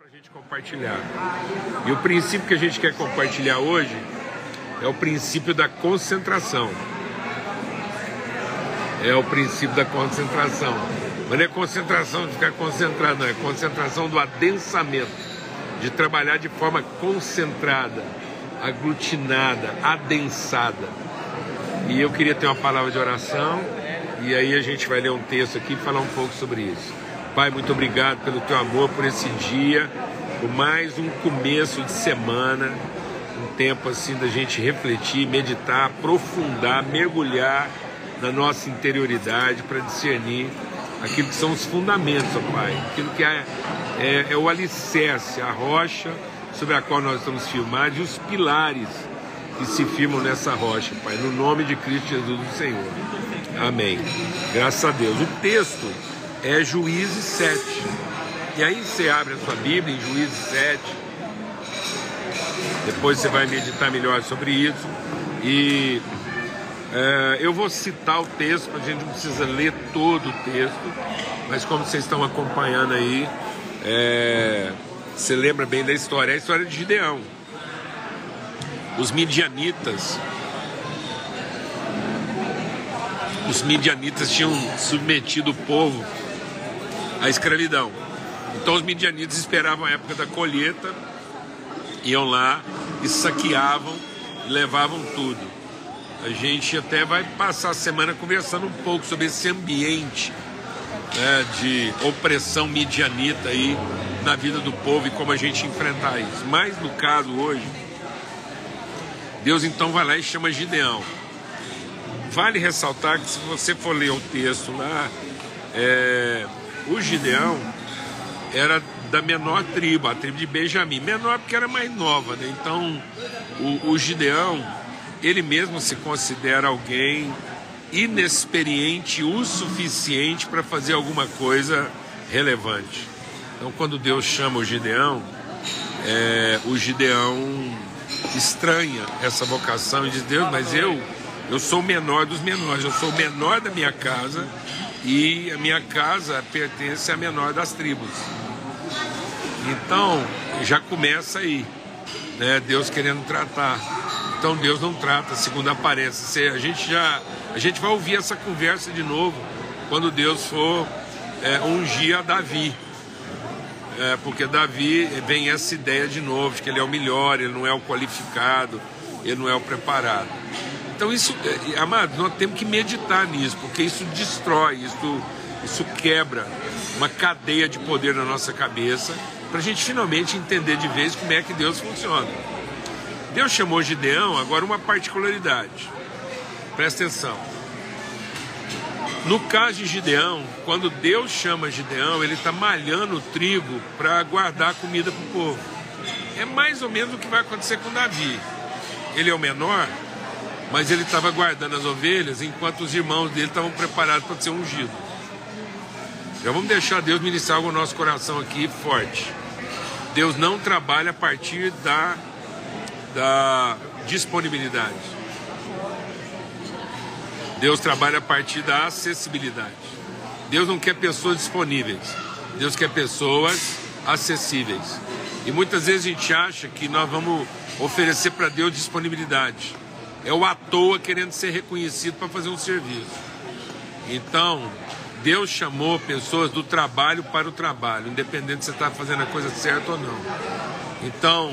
para a gente compartilhar. E o princípio que a gente quer compartilhar hoje é o princípio da concentração. É o princípio da concentração. Mas não é concentração de ficar concentrado, não. É concentração do adensamento. De trabalhar de forma concentrada, aglutinada, adensada. E eu queria ter uma palavra de oração. E aí a gente vai ler um texto aqui e falar um pouco sobre isso. Pai, muito obrigado pelo teu amor, por esse dia, por mais um começo de semana, um tempo assim da gente refletir, meditar, aprofundar, mergulhar na nossa interioridade para discernir aquilo que são os fundamentos, ó Pai, aquilo que é, é, é o alicerce, a rocha sobre a qual nós estamos firmados e os pilares que se firmam nessa rocha, Pai, no nome de Cristo Jesus, o Senhor. Amém. Graças a Deus. O texto é Juízes 7. E aí você abre a sua Bíblia em Juízes 7. Depois você vai meditar melhor sobre isso. E é, eu vou citar o texto, a gente não precisa ler todo o texto, mas como vocês estão acompanhando aí, é, você lembra bem da história, é a história de Gideão. Os midianitas os midianitas tinham submetido o povo a escravidão. Então os midianitas esperavam a época da colheita, iam lá e saqueavam levavam tudo. A gente até vai passar a semana conversando um pouco sobre esse ambiente né, de opressão midianita aí na vida do povo e como a gente enfrentar isso. Mas no caso hoje, Deus então vai lá e chama Gideão. Vale ressaltar que se você for ler o texto lá, é, o Gideão era da menor tribo, a tribo de Benjamim. Menor porque era mais nova, né? Então, o, o Gideão, ele mesmo se considera alguém inexperiente o suficiente para fazer alguma coisa relevante. Então, quando Deus chama o Gideão, é, o Gideão estranha essa vocação e diz: Deus, mas eu, eu sou o menor dos menores, eu sou o menor da minha casa e a minha casa pertence à menor das tribos. Então, já começa aí, né? Deus querendo tratar. Então Deus não trata segundo aparece. A gente já, a gente vai ouvir essa conversa de novo quando Deus for é, ungir a Davi. É, porque Davi vem essa ideia de novo, que ele é o melhor, ele não é o qualificado, ele não é o preparado. Então, isso, eh, amado, nós temos que meditar nisso, porque isso destrói, isso, isso quebra uma cadeia de poder na nossa cabeça, para a gente finalmente entender de vez como é que Deus funciona. Deus chamou Gideão, agora uma particularidade. Presta atenção. No caso de Gideão, quando Deus chama Gideão, ele está malhando o trigo para guardar comida para o povo. É mais ou menos o que vai acontecer com Davi. Ele é o menor, mas ele estava guardando as ovelhas enquanto os irmãos dele estavam preparados para ser ungido. Já vamos deixar Deus ministrar no nosso coração aqui forte. Deus não trabalha a partir da, da disponibilidade. Deus trabalha a partir da acessibilidade. Deus não quer pessoas disponíveis. Deus quer pessoas acessíveis. E muitas vezes a gente acha que nós vamos oferecer para Deus disponibilidade é o à toa querendo ser reconhecido para fazer um serviço. Então, Deus chamou pessoas do trabalho para o trabalho, independente se você está fazendo a coisa certa ou não. Então,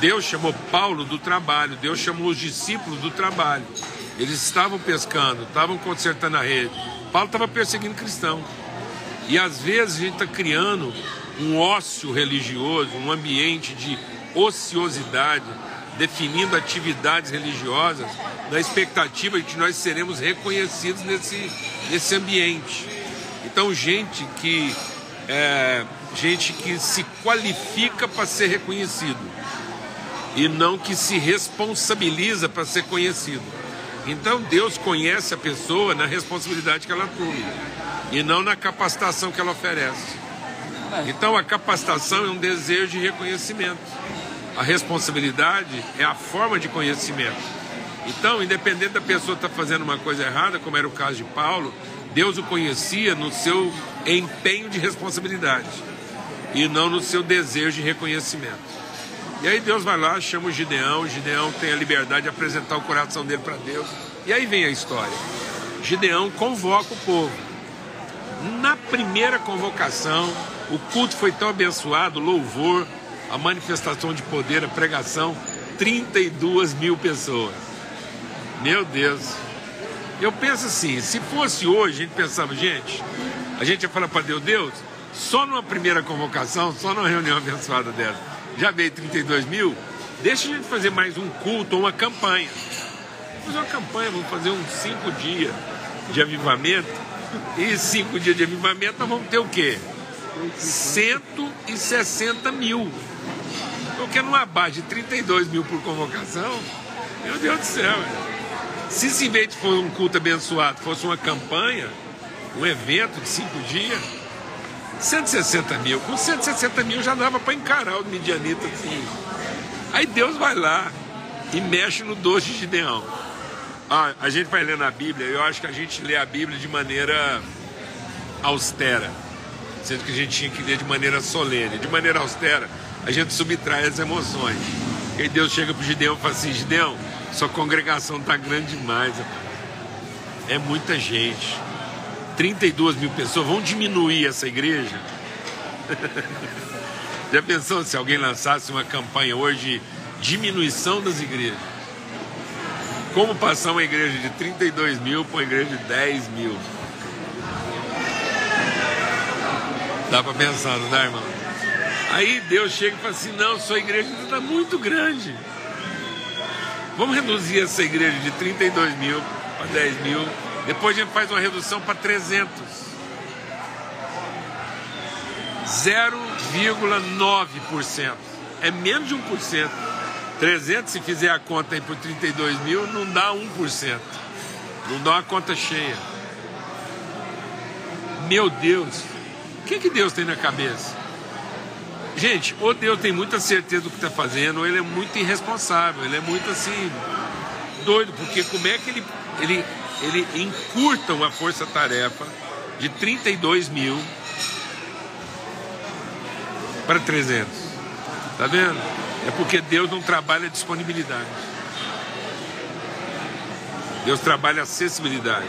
Deus chamou Paulo do trabalho, Deus chamou os discípulos do trabalho. Eles estavam pescando, estavam consertando a rede. Paulo estava perseguindo cristão. E às vezes a gente está criando um ócio religioso, um ambiente de ociosidade definindo atividades religiosas na expectativa de que nós seremos reconhecidos nesse, nesse ambiente. Então, gente que é, gente que se qualifica para ser reconhecido e não que se responsabiliza para ser conhecido. Então Deus conhece a pessoa na responsabilidade que ela assume e não na capacitação que ela oferece. Então a capacitação é um desejo de reconhecimento. A responsabilidade é a forma de conhecimento. Então, independente da pessoa estar tá fazendo uma coisa errada, como era o caso de Paulo, Deus o conhecia no seu empenho de responsabilidade. e não no seu desejo de reconhecimento. E aí Deus vai lá, chama o Gideão, o Gideão tem a liberdade de apresentar o coração dele para Deus. E aí vem a história. Gideão convoca o povo. Na primeira convocação, o culto foi tão abençoado, louvor, a manifestação de poder, a pregação, 32 mil pessoas. Meu Deus. Eu penso assim, se fosse hoje, a gente pensava, gente, a gente ia falar para Deus, Deus, só numa primeira convocação, só numa reunião abençoada dessa, já veio 32 mil, deixa a gente fazer mais um culto uma campanha. Vamos fazer uma campanha, vamos fazer uns cinco dias de avivamento. E cinco dias de avivamento nós vamos ter o quê? 160 mil. Porque numa base de 32 mil por convocação, meu Deus do céu. Se esse evento fosse um culto abençoado, fosse uma campanha, um evento de cinco dias, 160 mil. Com 160 mil já dava para encarar o Midianita assim. Aí Deus vai lá e mexe no doce de Gideão. Ah, a gente vai ler na Bíblia, eu acho que a gente lê a Bíblia de maneira austera, sendo que a gente tinha que ler de maneira solene. De maneira austera, a gente subtrai as emoções. E Deus chega para o Gideão e fala assim: Gideão, sua congregação está grande demais. É muita gente. 32 mil pessoas, vão diminuir essa igreja? Já pensou se alguém lançasse uma campanha hoje de diminuição das igrejas? Como passar uma igreja de 32 mil para uma igreja de 10 mil? Dá para pensar, não dá, irmão? Aí Deus chega e fala assim: não, sua igreja está muito grande. Vamos reduzir essa igreja de 32 mil para 10 mil depois a gente faz uma redução para 300. 0,9%. É menos de 1%. 300, se fizer a conta aí por 32 mil, não dá 1%. Não dá uma conta cheia. Meu Deus, o que, que Deus tem na cabeça? Gente, ou Deus tem muita certeza do que está fazendo, ou ele é muito irresponsável, ele é muito assim, doido, porque como é que ele, ele ele encurta uma força-tarefa de 32 mil para 300. Tá vendo? É porque Deus não trabalha disponibilidade. Deus trabalha acessibilidade.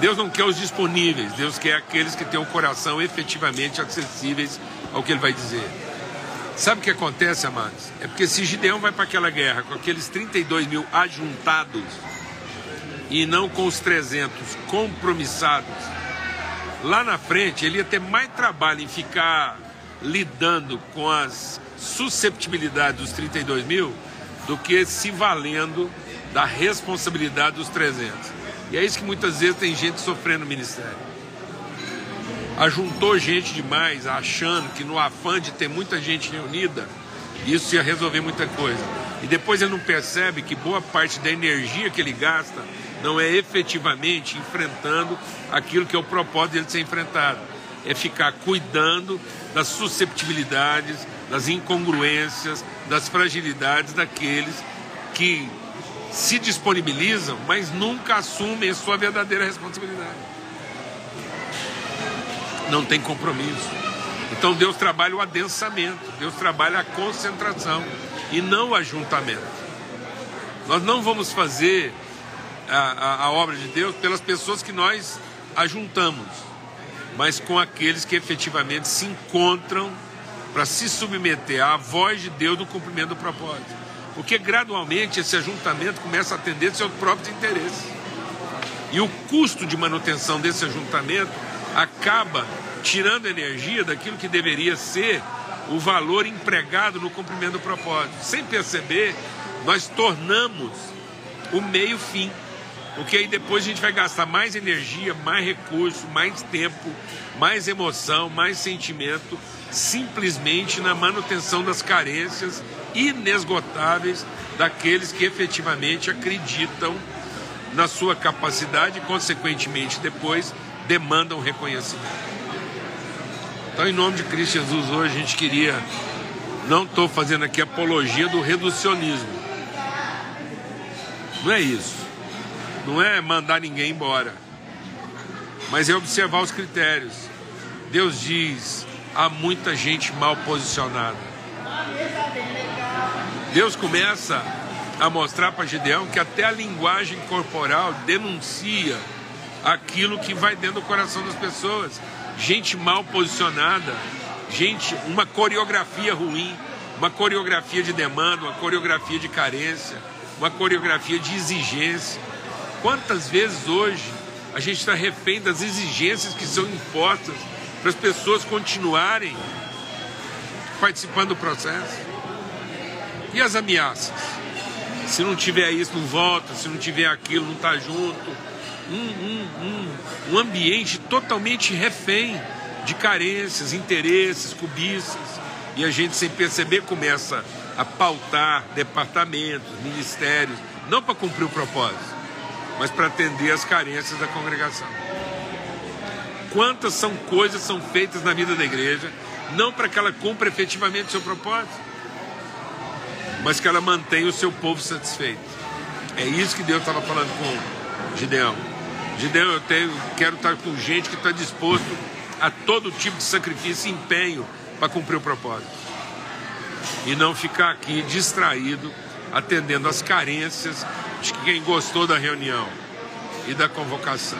Deus não quer os disponíveis, Deus quer aqueles que têm o coração efetivamente acessíveis ao que Ele vai dizer. Sabe o que acontece, amados? É porque se Gideão vai para aquela guerra com aqueles 32 mil ajuntados, e não com os 300 compromissados, lá na frente ele ia ter mais trabalho em ficar lidando com as susceptibilidades dos 32 mil do que se valendo da responsabilidade dos 300. E é isso que muitas vezes tem gente sofrendo no ministério. Ajuntou gente demais, achando que no afã de ter muita gente reunida, isso ia resolver muita coisa. E depois ele não percebe que boa parte da energia que ele gasta não é efetivamente enfrentando aquilo que é o propósito dele ser enfrentado. É ficar cuidando das susceptibilidades, das incongruências, das fragilidades daqueles que se disponibilizam, mas nunca assumem a sua verdadeira responsabilidade. Não tem compromisso. Então Deus trabalha o adensamento, Deus trabalha a concentração e não o ajuntamento. Nós não vamos fazer a, a, a obra de Deus pelas pessoas que nós ajuntamos, mas com aqueles que efetivamente se encontram para se submeter à voz de Deus no cumprimento do propósito. Porque gradualmente esse ajuntamento começa a atender seus próprios interesses. E o custo de manutenção desse ajuntamento acaba tirando energia daquilo que deveria ser o valor empregado no cumprimento do propósito. Sem perceber, nós tornamos o meio-fim. Porque aí depois a gente vai gastar mais energia, mais recurso, mais tempo, mais emoção, mais sentimento, simplesmente na manutenção das carências inesgotáveis daqueles que efetivamente acreditam na sua capacidade e, consequentemente, depois demandam reconhecimento. Então, em nome de Cristo Jesus, hoje a gente queria, não estou fazendo aqui apologia do reducionismo, não é isso não é mandar ninguém embora, mas é observar os critérios. Deus diz há muita gente mal posicionada. Deus começa a mostrar para Gideão que até a linguagem corporal denuncia aquilo que vai dentro do coração das pessoas. Gente mal posicionada, gente, uma coreografia ruim, uma coreografia de demanda, uma coreografia de carência, uma coreografia de exigência. Quantas vezes hoje a gente está refém das exigências que são impostas para as pessoas continuarem participando do processo? E as ameaças? Se não tiver isso, não volta, se não tiver aquilo, não está junto. Um, um, um, um ambiente totalmente refém de carências, interesses, cobiças. E a gente, sem perceber, começa a pautar departamentos, ministérios, não para cumprir o propósito, mas para atender as carências da congregação. Quantas são coisas são feitas na vida da igreja, não para que ela cumpra efetivamente o seu propósito, mas que ela mantenha o seu povo satisfeito. É isso que Deus estava falando com Gideão. Gideão, eu tenho, quero estar com gente que está disposto a todo tipo de sacrifício e empenho para cumprir o propósito. E não ficar aqui distraído, atendendo às carências de quem gostou da reunião e da convocação.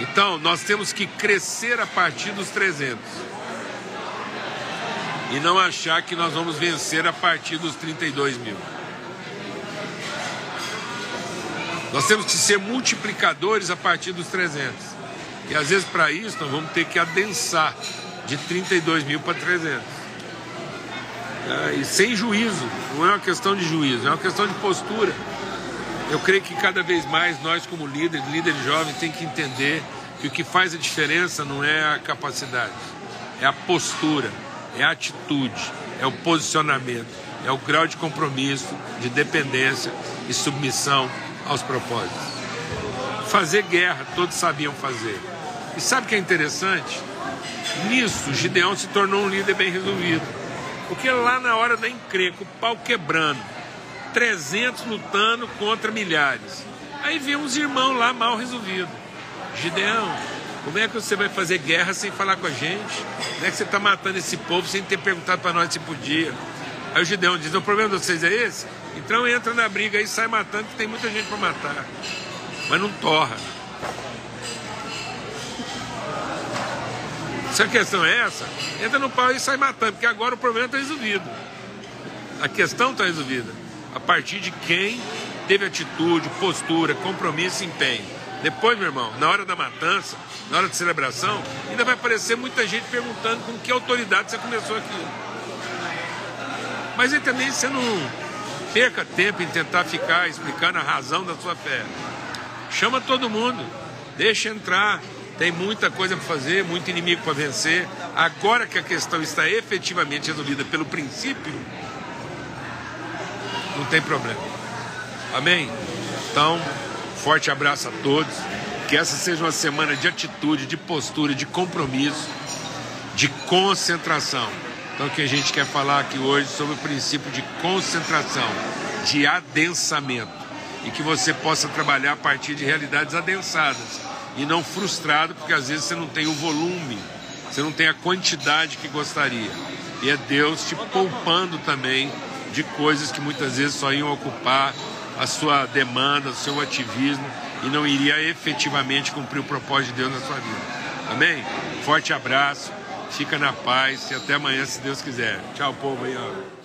Então, nós temos que crescer a partir dos 300. E não achar que nós vamos vencer a partir dos 32 mil. Nós temos que ser multiplicadores a partir dos 300. E às vezes, para isso, nós vamos ter que adensar de 32 mil para 300. É, e sem juízo, não é uma questão de juízo, é uma questão de postura. Eu creio que cada vez mais nós, como líderes, líderes jovens, tem que entender que o que faz a diferença não é a capacidade, é a postura, é a atitude, é o posicionamento, é o grau de compromisso, de dependência e submissão aos propósitos. Fazer guerra, todos sabiam fazer. E sabe o que é interessante? Nisso, Gideão se tornou um líder bem resolvido. Porque lá na hora da encrenca, o pau quebrando, 300 lutando contra milhares. Aí vem uns irmãos lá mal resolvidos. Gideão, como é que você vai fazer guerra sem falar com a gente? Como é que você está matando esse povo sem ter perguntado para nós se podia? Aí o Gideão diz: o problema de vocês é esse? Então entra na briga aí, sai matando, que tem muita gente para matar. Mas não torra. Se a questão é essa, entra no pau e sai matando, porque agora o problema está resolvido. A questão está resolvida. A partir de quem teve atitude, postura, compromisso e empenho. Depois, meu irmão, na hora da matança, na hora de celebração, ainda vai aparecer muita gente perguntando com que autoridade você começou aquilo. Mas aí também você não perca tempo em tentar ficar explicando a razão da sua fé. Chama todo mundo, deixa entrar, tem muita coisa para fazer, muito inimigo para vencer. Agora que a questão está efetivamente resolvida pelo princípio, não tem problema. Amém? Então, forte abraço a todos. Que essa seja uma semana de atitude, de postura, de compromisso, de concentração. Então, o que a gente quer falar aqui hoje sobre o princípio de concentração, de adensamento. E que você possa trabalhar a partir de realidades adensadas e não frustrado, porque às vezes você não tem o volume, você não tem a quantidade que gostaria. E é Deus te poupando também de coisas que muitas vezes só iam ocupar a sua demanda, o seu ativismo e não iria efetivamente cumprir o propósito de Deus na sua vida. Amém? Forte abraço, fica na paz e até amanhã, se Deus quiser. Tchau, povo aí, ó.